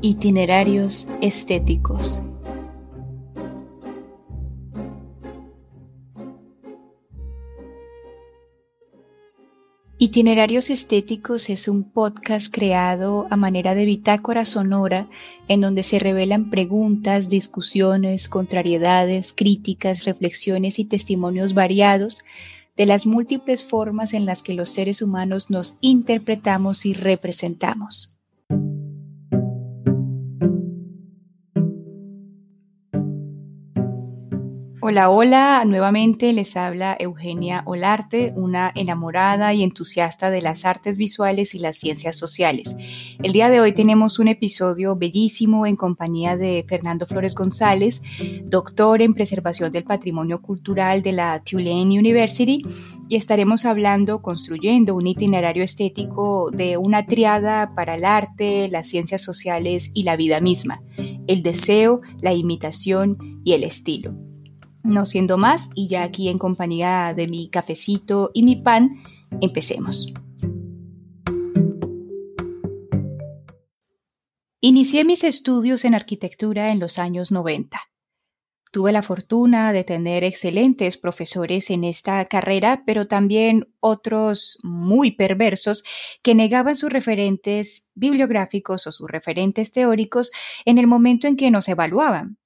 Itinerarios estéticos. Itinerarios Estéticos es un podcast creado a manera de bitácora sonora en donde se revelan preguntas, discusiones, contrariedades, críticas, reflexiones y testimonios variados de las múltiples formas en las que los seres humanos nos interpretamos y representamos. Hola, hola, nuevamente les habla Eugenia Olarte, una enamorada y entusiasta de las artes visuales y las ciencias sociales. El día de hoy tenemos un episodio bellísimo en compañía de Fernando Flores González, doctor en preservación del patrimonio cultural de la Tulane University, y estaremos hablando, construyendo un itinerario estético de una triada para el arte, las ciencias sociales y la vida misma, el deseo, la imitación y el estilo. No siendo más, y ya aquí en compañía de mi cafecito y mi pan, empecemos. Inicié mis estudios en arquitectura en los años 90. Tuve la fortuna de tener excelentes profesores en esta carrera, pero también otros muy perversos que negaban sus referentes bibliográficos o sus referentes teóricos en el momento en que nos evaluaban.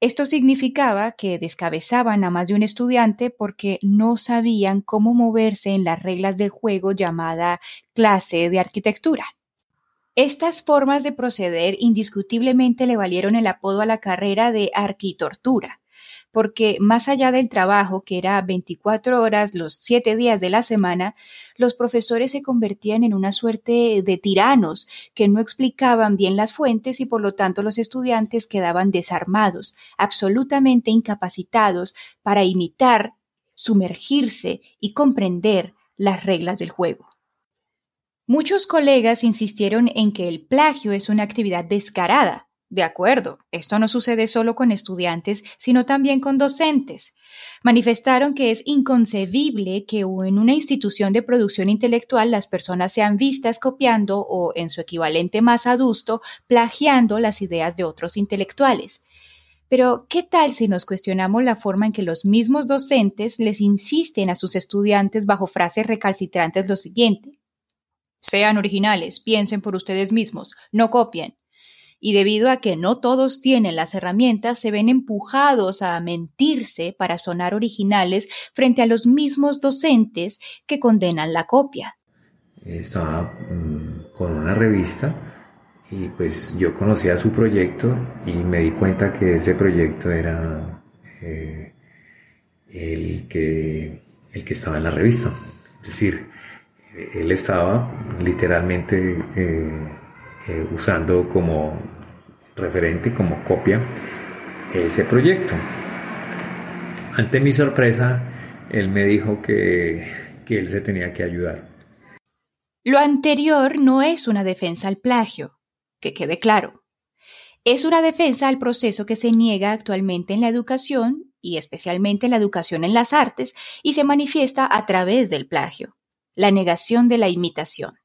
Esto significaba que descabezaban a más de un estudiante porque no sabían cómo moverse en las reglas de juego llamada clase de arquitectura. Estas formas de proceder indiscutiblemente le valieron el apodo a la carrera de arquitortura, porque más allá del trabajo, que era 24 horas los 7 días de la semana, los profesores se convertían en una suerte de tiranos que no explicaban bien las fuentes y por lo tanto los estudiantes quedaban desarmados, absolutamente incapacitados para imitar, sumergirse y comprender las reglas del juego. Muchos colegas insistieron en que el plagio es una actividad descarada, de acuerdo, esto no sucede solo con estudiantes, sino también con docentes. Manifestaron que es inconcebible que en una institución de producción intelectual las personas sean vistas copiando o, en su equivalente más adusto, plagiando las ideas de otros intelectuales. Pero, ¿qué tal si nos cuestionamos la forma en que los mismos docentes les insisten a sus estudiantes bajo frases recalcitrantes lo siguiente? Sean originales, piensen por ustedes mismos, no copien y debido a que no todos tienen las herramientas, se ven empujados a mentirse para sonar originales frente a los mismos docentes que condenan la copia. Estaba mm, con una revista y pues yo conocía su proyecto y me di cuenta que ese proyecto era eh, el, que, el que estaba en la revista. Es decir, él estaba literalmente eh, eh, usando como referente, como copia, ese proyecto. Ante mi sorpresa, él me dijo que, que él se tenía que ayudar. Lo anterior no es una defensa al plagio, que quede claro. Es una defensa al proceso que se niega actualmente en la educación y especialmente en la educación en las artes y se manifiesta a través del plagio, la negación de la imitación.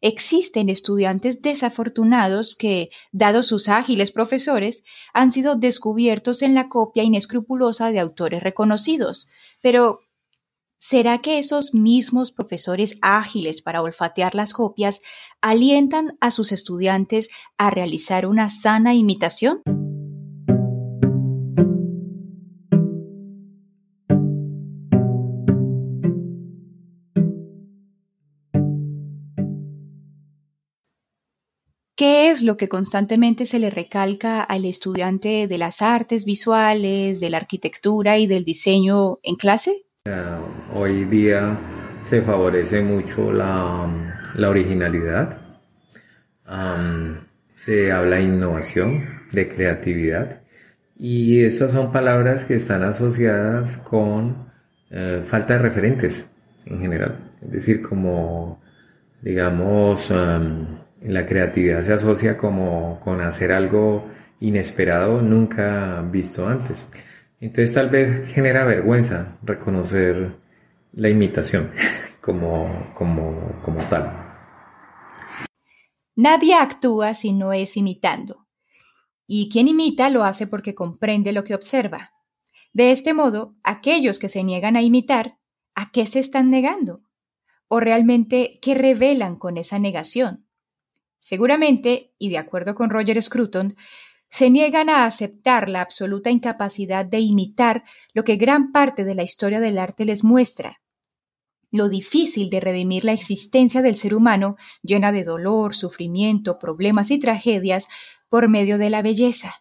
Existen estudiantes desafortunados que, dados sus ágiles profesores, han sido descubiertos en la copia inescrupulosa de autores reconocidos. Pero, ¿será que esos mismos profesores ágiles para olfatear las copias alientan a sus estudiantes a realizar una sana imitación? Lo que constantemente se le recalca al estudiante de las artes visuales, de la arquitectura y del diseño en clase? hoy día se favorece mucho la, originalidad, se habla de innovación, de creatividad, y esas son palabras que están asociadas con eh, falta de referentes en general, es decir, como, digamos, la creatividad se asocia como con hacer algo inesperado, nunca visto antes. Entonces tal vez genera vergüenza reconocer la imitación como, como, como tal. Nadie actúa si no es imitando. Y quien imita lo hace porque comprende lo que observa. De este modo, aquellos que se niegan a imitar, ¿a qué se están negando? ¿O realmente qué revelan con esa negación? Seguramente, y de acuerdo con Roger Scruton, se niegan a aceptar la absoluta incapacidad de imitar lo que gran parte de la historia del arte les muestra, lo difícil de redimir la existencia del ser humano llena de dolor, sufrimiento, problemas y tragedias por medio de la belleza.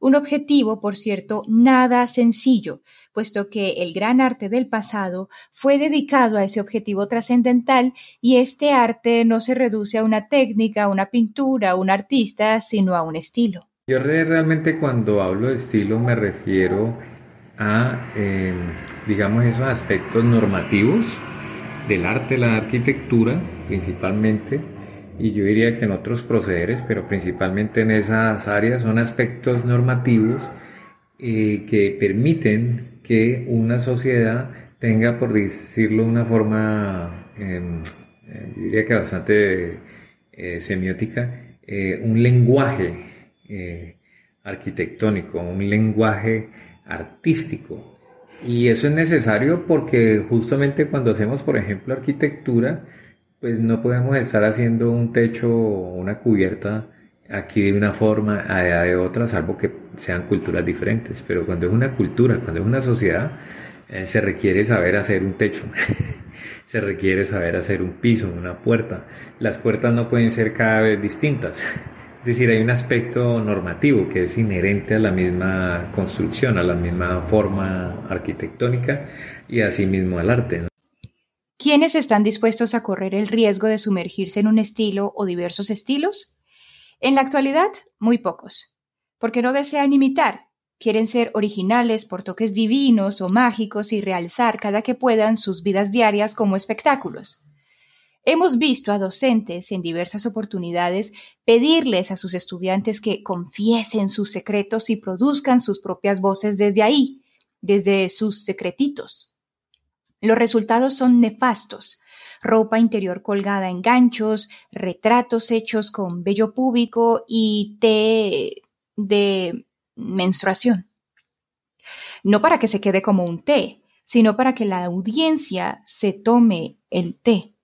Un objetivo, por cierto, nada sencillo, puesto que el gran arte del pasado fue dedicado a ese objetivo trascendental y este arte no se reduce a una técnica, a una pintura, a un artista, sino a un estilo. Yo realmente cuando hablo de estilo me refiero a, em, digamos, esos aspectos normativos del arte, la arquitectura principalmente, y yo diría que en otros procederes, pero principalmente en esas áreas, son aspectos normativos eh, que permiten que una sociedad tenga, por decirlo de una forma, em, eh, yo diría que bastante eh, semiótica, un lenguaje arquitectónico, un lenguaje artístico. Y eso es necesario porque justamente cuando hacemos, por ejemplo, arquitectura, pues no podemos estar haciendo un techo o una cubierta aquí de una forma, allá de otra, salvo que sean culturas diferentes. Pero cuando es una cultura, cuando es una sociedad, eh, se requiere saber hacer un techo, se requiere saber hacer un piso, una puerta. Las puertas no pueden ser cada vez distintas. Es decir, hay un aspecto normativo que es inherente a la misma construcción, a la misma forma arquitectónica y asimismo al arte. ¿Quiénes están dispuestos a correr el riesgo de sumergirse en un estilo o diversos estilos? En la actualidad, muy pocos, porque no desean imitar, quieren ser originales por toques divinos o mágicos y realzar cada que puedan sus vidas diarias como espectáculos. Hemos visto a docentes en diversas oportunidades pedirles a sus estudiantes que confiesen sus secretos y produzcan sus propias voces desde ahí, desde sus secretitos. Los resultados son nefastos. Ropa interior colgada en ganchos, retratos hechos con vello púbico y té de menstruación. No para que se quede como un té, sino para que la audiencia se tome el té.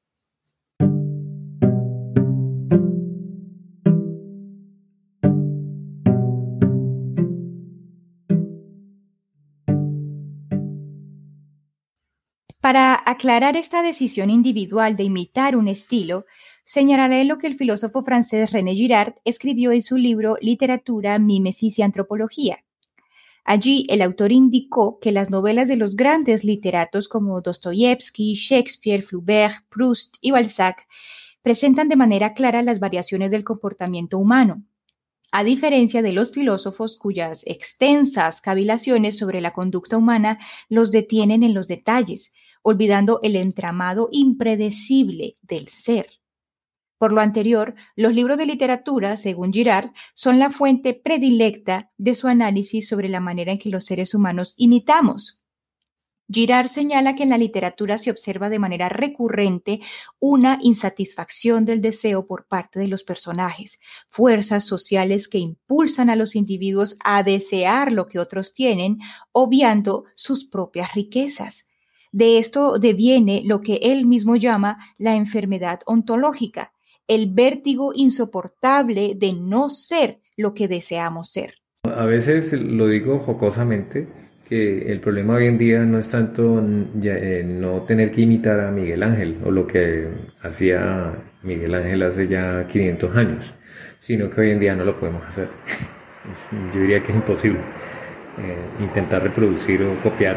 Para aclarar esta decisión individual de imitar un estilo, señalaré lo que el filósofo francés René Girard escribió en su libro Literatura, Mímesis y Antropología. Allí el autor indicó que las novelas de los grandes literatos como Dostoyevsky, Shakespeare, Flaubert, Proust y Balzac presentan de manera clara las variaciones del comportamiento humano, a diferencia de los filósofos cuyas extensas cavilaciones sobre la conducta humana los detienen en los detalles, olvidando el entramado impredecible del ser. Por lo anterior, los libros de literatura, según Girard, son la fuente predilecta de su análisis sobre la manera en que los seres humanos imitamos. Girard señala que en la literatura se observa de manera recurrente una insatisfacción del deseo por parte de los personajes, fuerzas sociales que impulsan a los individuos a desear lo que otros tienen, obviando sus propias riquezas. De esto deviene lo que él mismo llama la enfermedad ontológica, el vértigo insoportable de no ser lo que deseamos ser. A veces lo digo jocosamente, que el problema hoy en día no es tanto eh, no tener que imitar a Miguel Ángel o lo que hacía Miguel Ángel hace ya 500 años, sino que hoy en día no lo podemos hacer. Yo diría que es imposible eh, intentar reproducir o copiar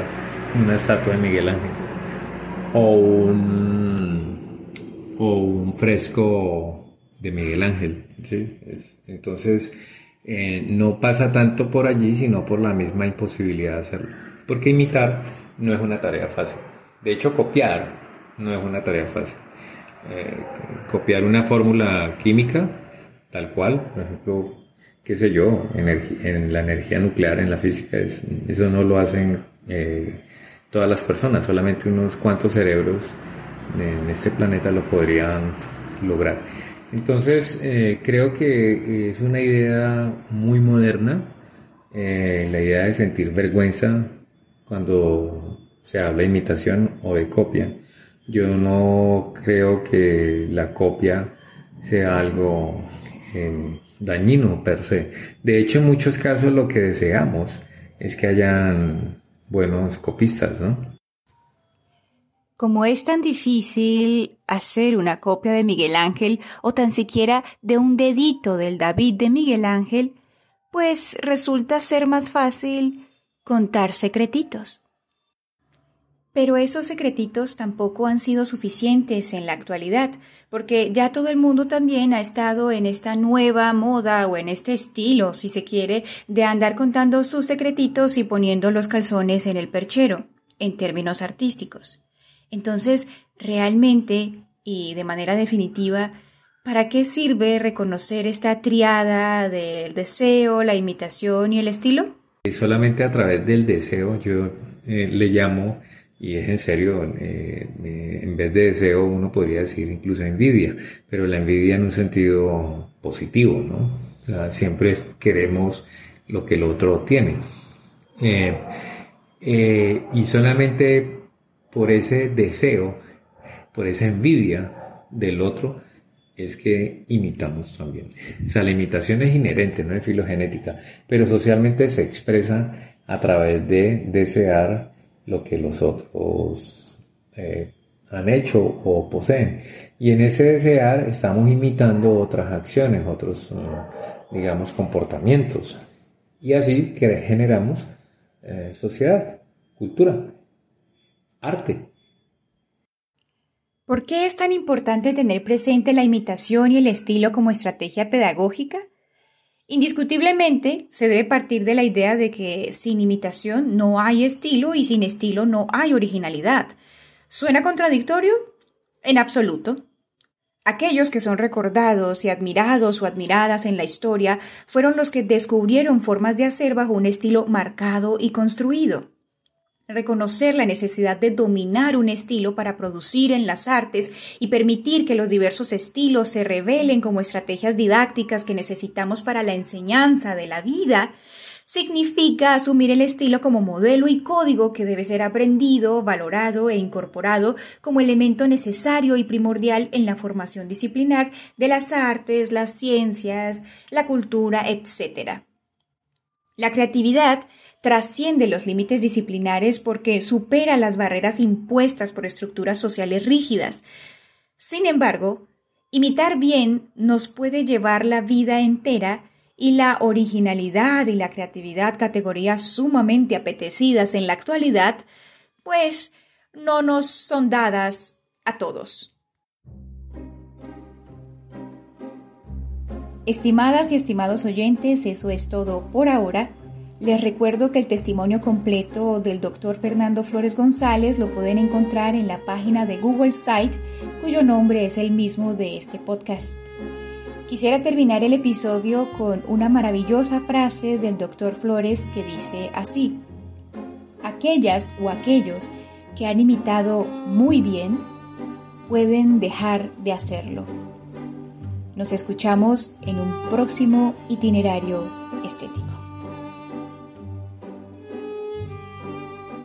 una estatua de Miguel Ángel o un, o un fresco de Miguel Ángel. ¿sí? entonces, eh, no pasa tanto por allí, sino por la misma imposibilidad de hacerlo. Porque imitar no es una tarea fácil. De hecho, copiar no es una tarea fácil. Eh, copiar una fórmula química, tal cual, por ejemplo, qué sé yo, en la energía nuclear, en la física, eso no lo hacen eh, todas las personas, solamente unos cuantos cerebros en este planeta lo podrían lograr. Entonces, eh, creo que es una idea muy moderna, eh, la idea de sentir vergüenza cuando se habla de imitación o de copia. Yo no creo que la copia sea algo eh, dañino per se. De hecho, en muchos casos lo que deseamos es que hayan buenos copistas, ¿no? Como es tan difícil hacer una copia de Miguel Ángel o tan siquiera de un dedito del David de Miguel Ángel, pues resulta ser más fácil contar secretitos. Pero esos secretitos tampoco han sido suficientes en la actualidad, porque ya todo el mundo también ha estado en esta nueva moda o en este estilo, si se quiere, de andar contando sus secretitos y poniendo los calzones en el perchero, en términos artísticos. Entonces, realmente y de manera definitiva, ¿para qué sirve reconocer esta triada del deseo, la imitación y el estilo? Solamente a través del deseo yo eh, le llamo, y es en serio, eh, eh, en vez de deseo uno podría decir incluso envidia, pero la envidia en un sentido positivo, ¿no? O sea, siempre queremos lo que el otro tiene. y solamente por ese deseo, por esa envidia del otro, es que imitamos también. O sea, la imitación es inherente, no es filogenética, pero socialmente se expresa a través de desear lo que los otros eh, han hecho o poseen. Y en ese desear estamos imitando otras acciones, otros, mm, digamos, comportamientos. Y así generamos eh, sociedad, cultura arte. ¿Por qué es tan importante tener presente la imitación y el estilo como estrategia pedagógica? Indiscutiblemente, se debe partir de la idea de que sin imitación no hay estilo y sin estilo no hay originalidad. ¿Suena contradictorio? En absoluto. Aquellos que son recordados y admirados o admiradas en la historia fueron los que descubrieron formas de hacer bajo un estilo marcado y construido reconocer la necesidad de dominar un estilo para producir en las artes y permitir que los diversos estilos se revelen como estrategias didácticas que necesitamos para la enseñanza de la vida, significa asumir el estilo como modelo y código que debe ser aprendido, valorado e incorporado como elemento necesario y primordial en la formación disciplinar de las artes, las ciencias, la cultura, etc. La creatividad trasciende los límites disciplinares porque supera las barreras impuestas por estructuras sociales rígidas. Sin embargo, imitar bien nos puede llevar la vida entera y la originalidad y la creatividad, categorías sumamente apetecidas en la actualidad, pues no nos son dadas a todos. Estimadas y estimados oyentes, eso es todo por ahora. Les recuerdo que el testimonio completo del doctor Fernando Flores González lo pueden encontrar en la página de Google Site, cuyo nombre es el mismo de este podcast. Quisiera terminar el episodio con una maravillosa frase del doctor Flores que dice así, aquellas o aquellos que han imitado muy bien pueden dejar de hacerlo. Nos escuchamos en un próximo itinerario